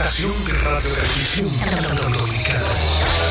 estación de radio dominicana.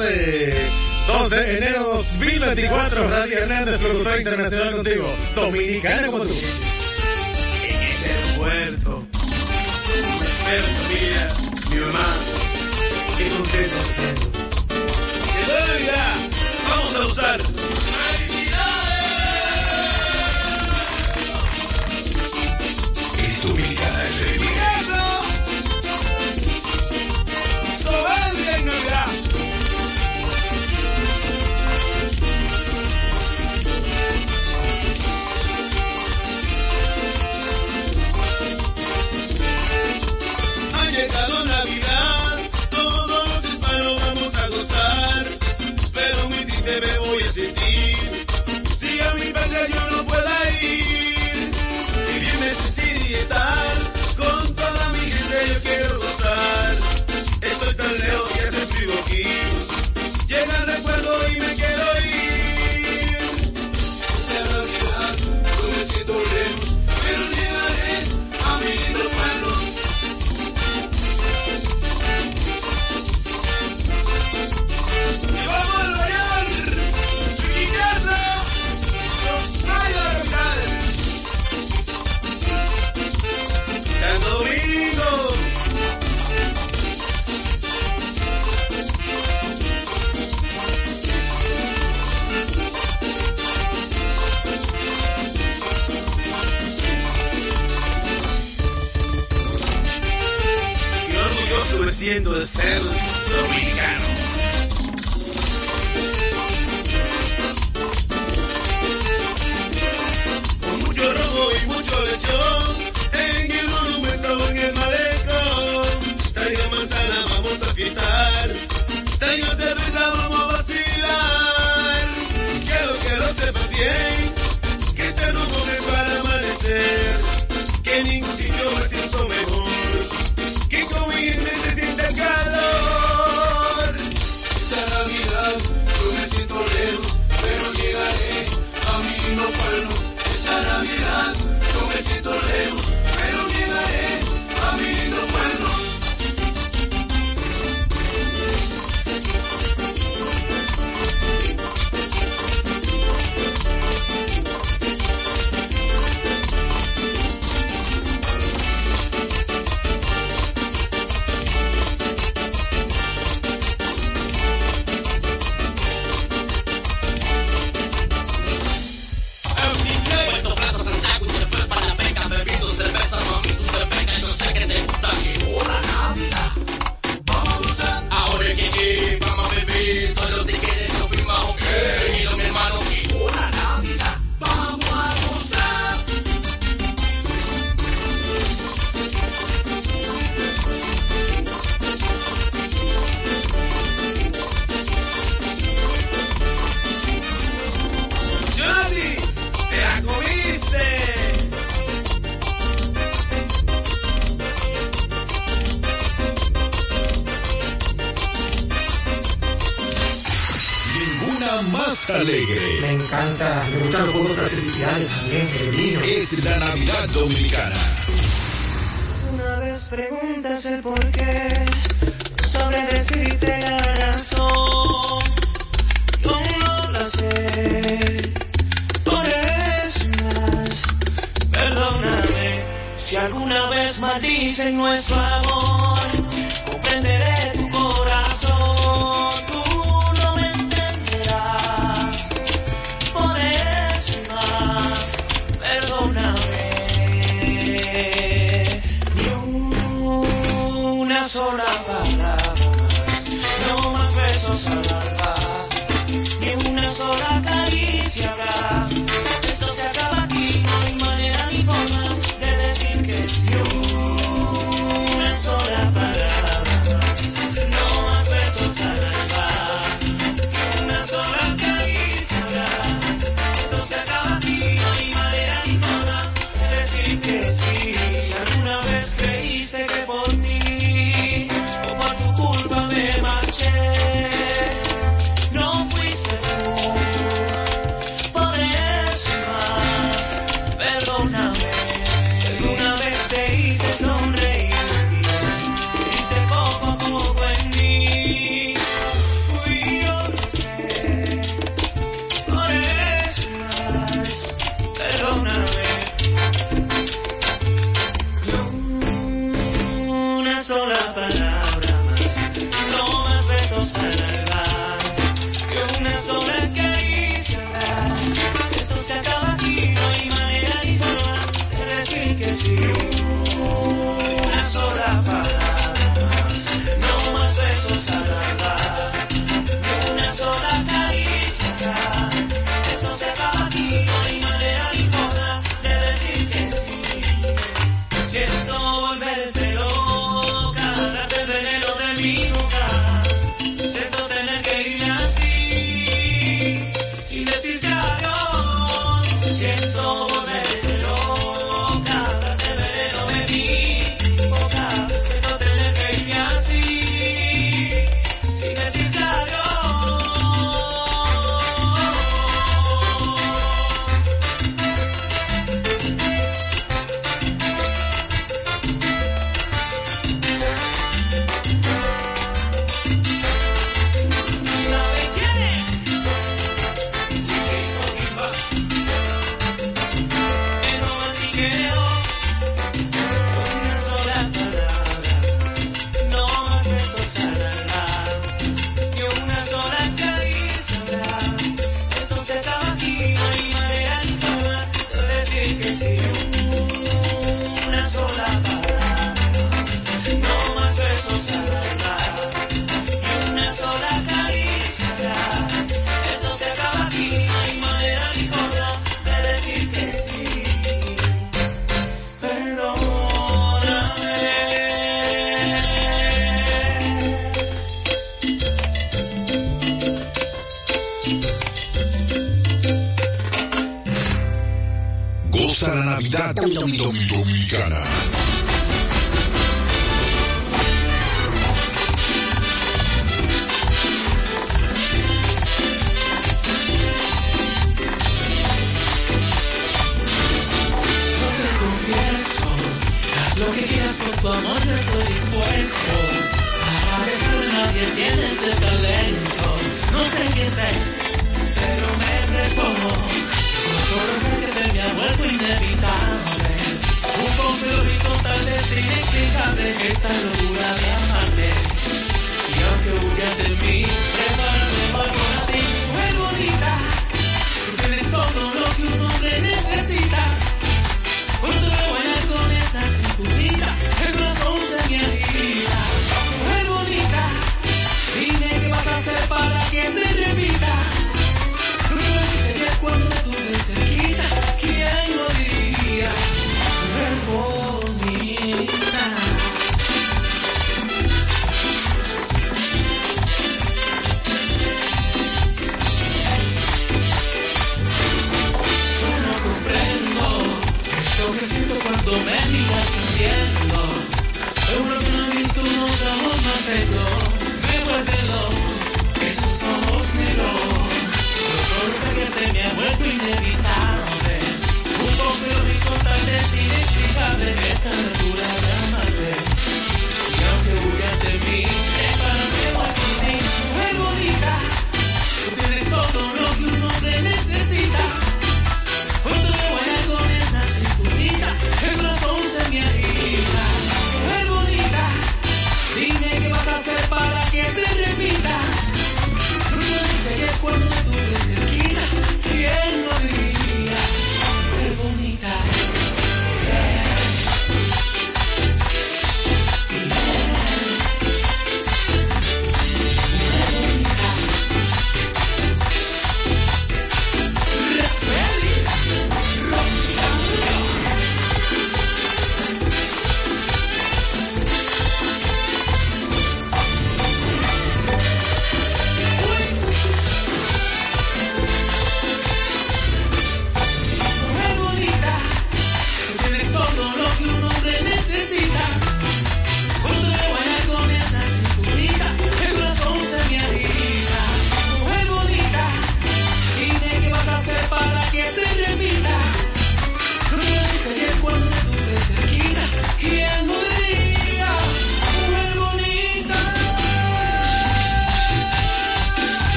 tarde. 2 de enero 2024, Radio Hernández, locutor internacional contigo, dominicano como tú. En ese puerto, mi mi mamá, qué contento ser. Que todavía vamos a usar. ¡Felicidades! Es Dominicana FM. alegre. Me encanta, me gustan los juegos artificiales también, el vino. Es la Navidad Dominicana. Una vez preguntas el por qué, sobre decirte la razón. Yo no la sé, por eso más, perdóname. Si alguna vez maldicen nuestro amor,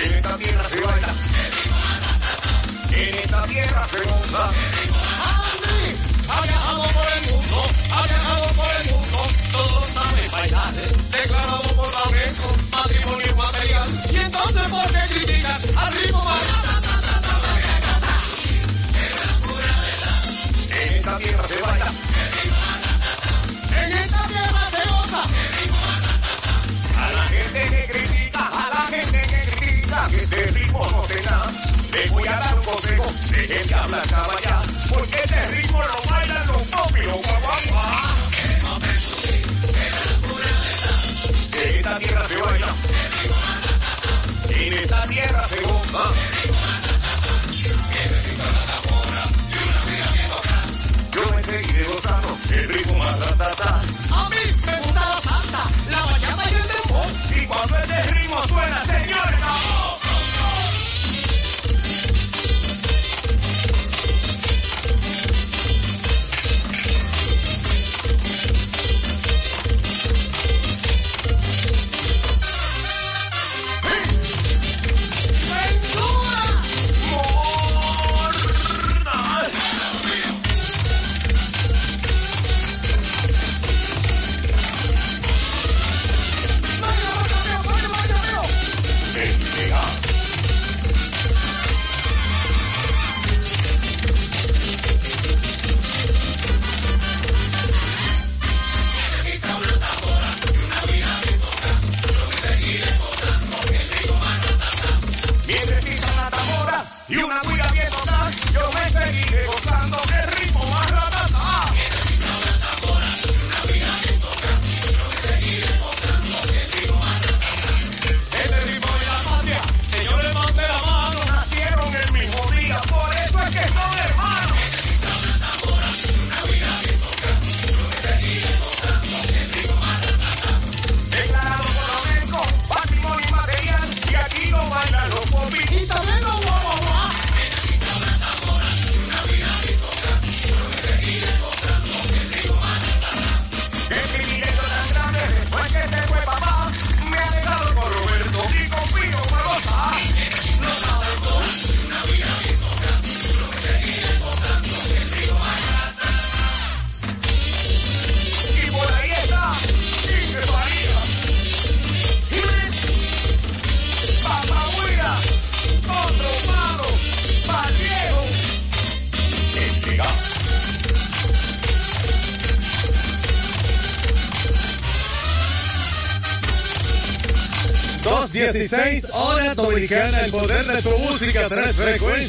En esta tierra se baila. En esta tierra se monta. Ha viajado por el mundo, ha viajado por el mundo, todos saben bailar, declarado por la UNESCO, patrimonio material, y entonces por qué critican al ritmo En esta tierra se baila, en esta tierra se goza. A la gente que critica, a la gente que critica, que este ritmo no te da. Le voy a dar un consejo, dejen de hablar caballá, porque este ritmo lo bailan los popis, los guaguaguá. En esta tierra se baila. En esta tierra se goza. Yo me seguiré gozando el ritmo más ratata. A mí me cuando el ritmo suena, señores,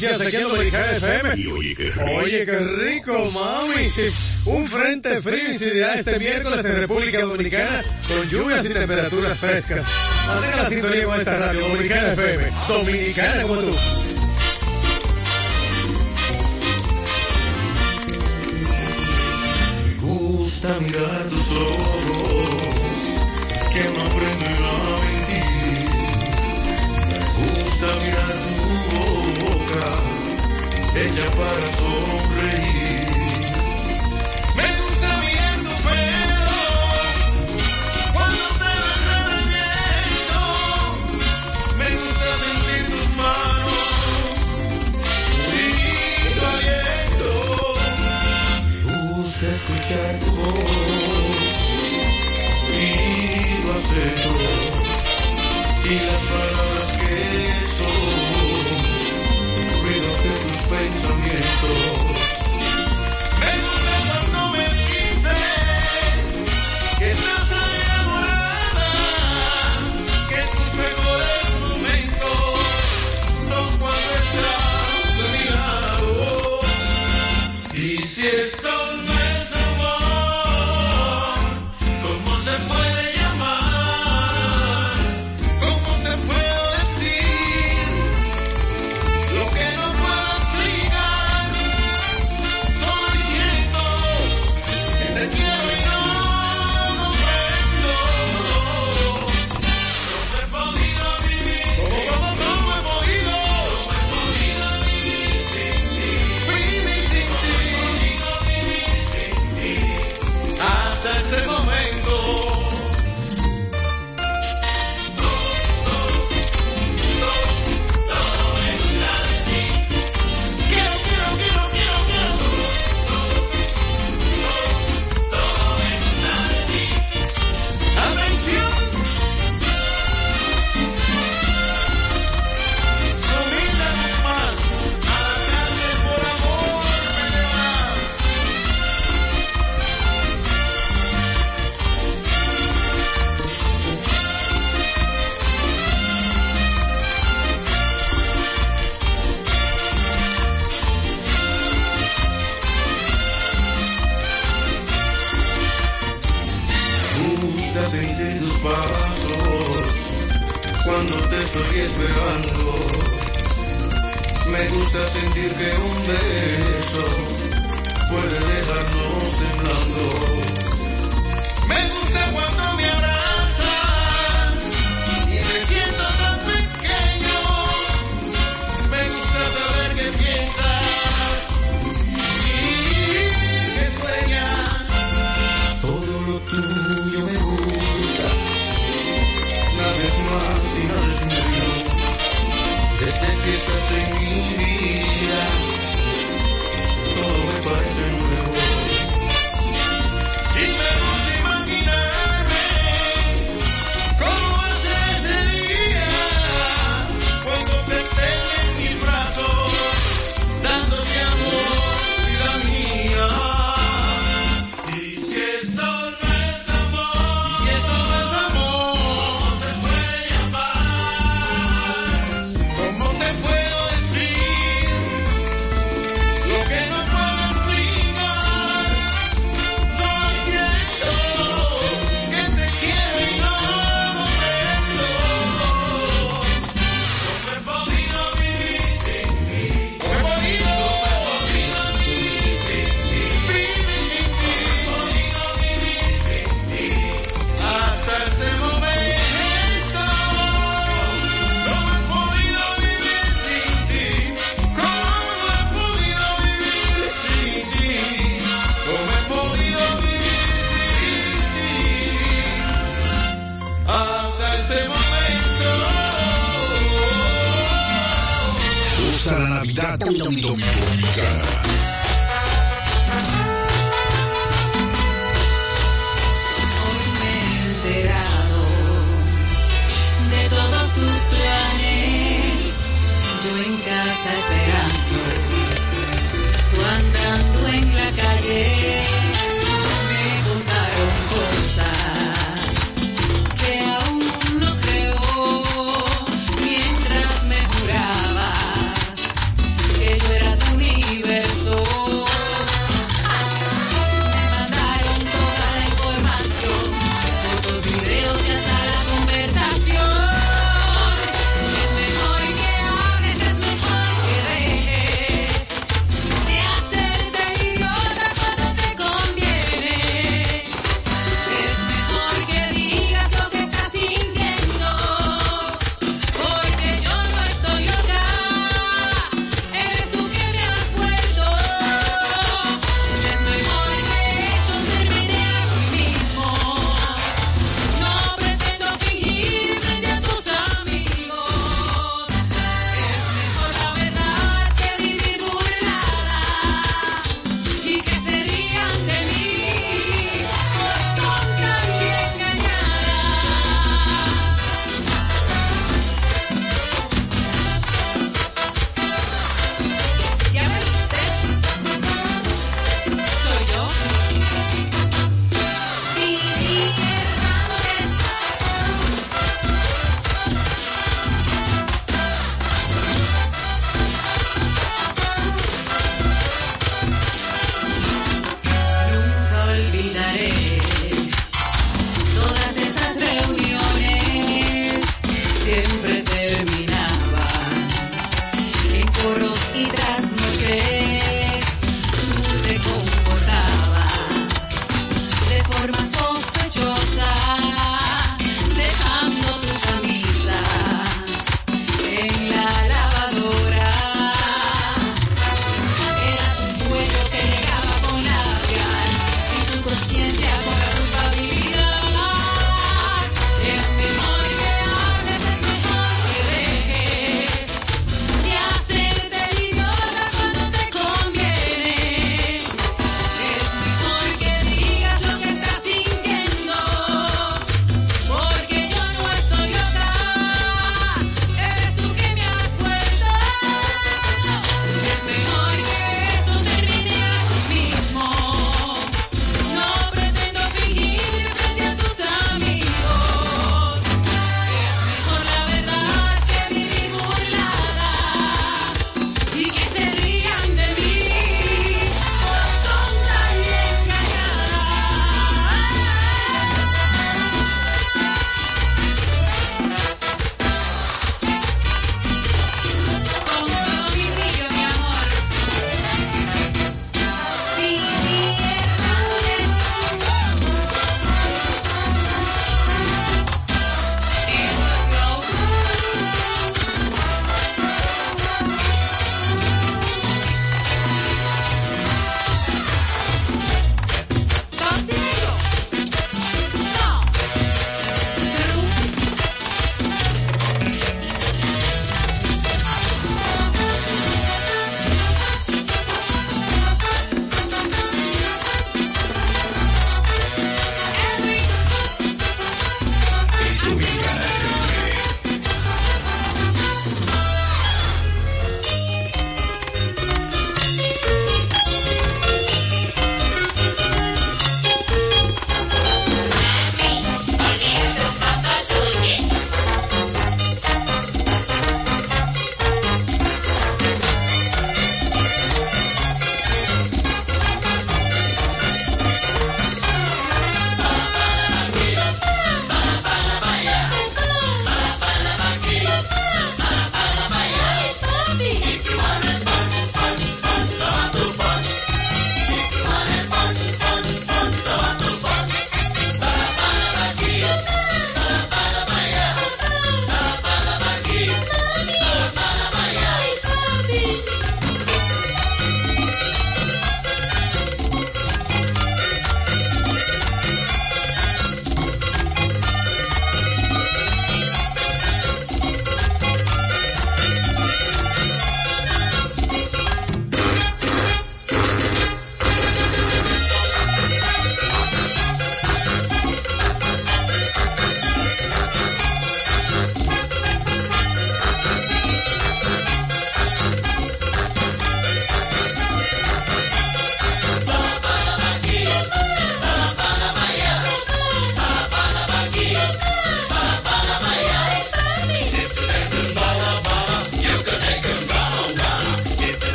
noticias aquí en Dominicana FM. Oye, qué rico. Mami. Un frente frío incidirá este miércoles en República Dominicana con lluvias y temperaturas frescas. Mantenga la sintonía con esta radio Dominicana FM. Dominicana como tú. Me gusta mirar tus ojos que no aprenden a mentir me gusta mirar tu boca, ella para sonreír. Me gusta mirar tu pelo, cuando te besas de viento. Me gusta sentir tus manos, y tu. Me gusta escuchar tu voz, y lo y las palabras besos, ruidos de tus pensamientos. gusta sentir que un beso puede dejarnos en blanco.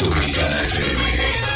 Dominicana FM.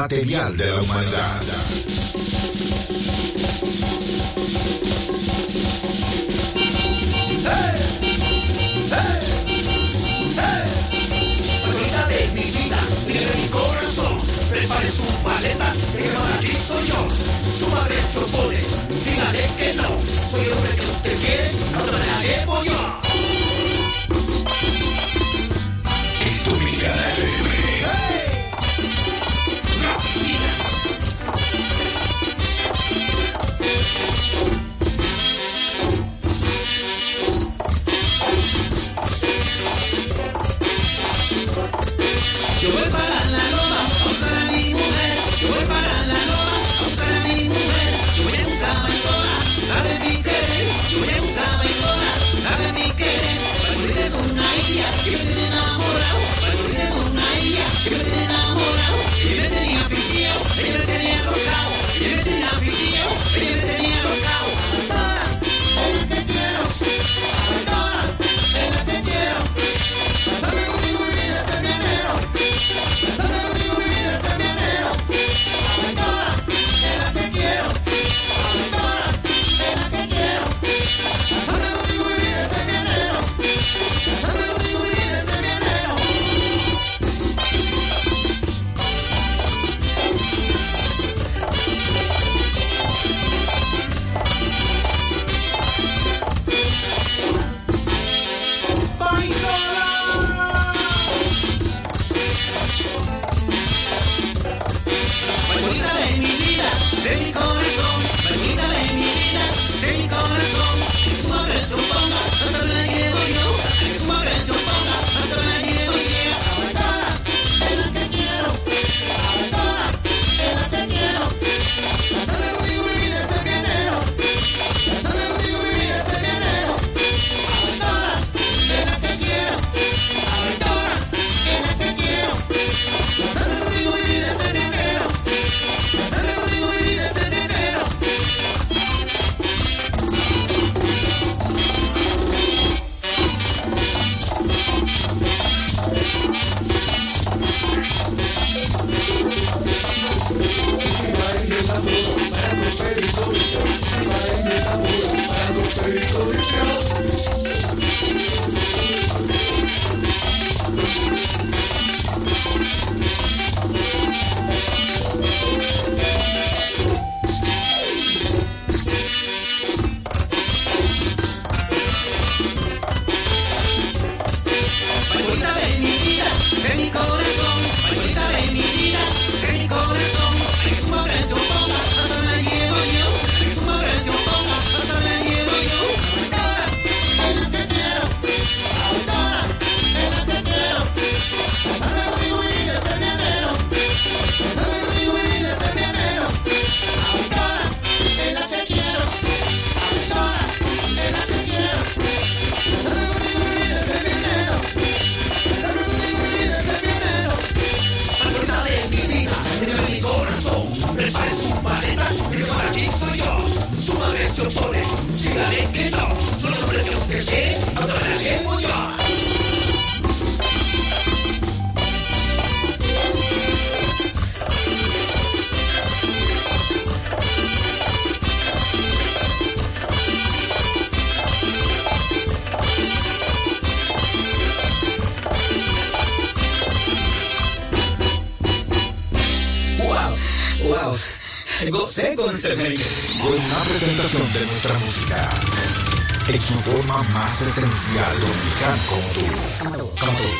Patrimonio Con una presentación de nuestra música en su forma más esencial dominicana como tú. Como tú.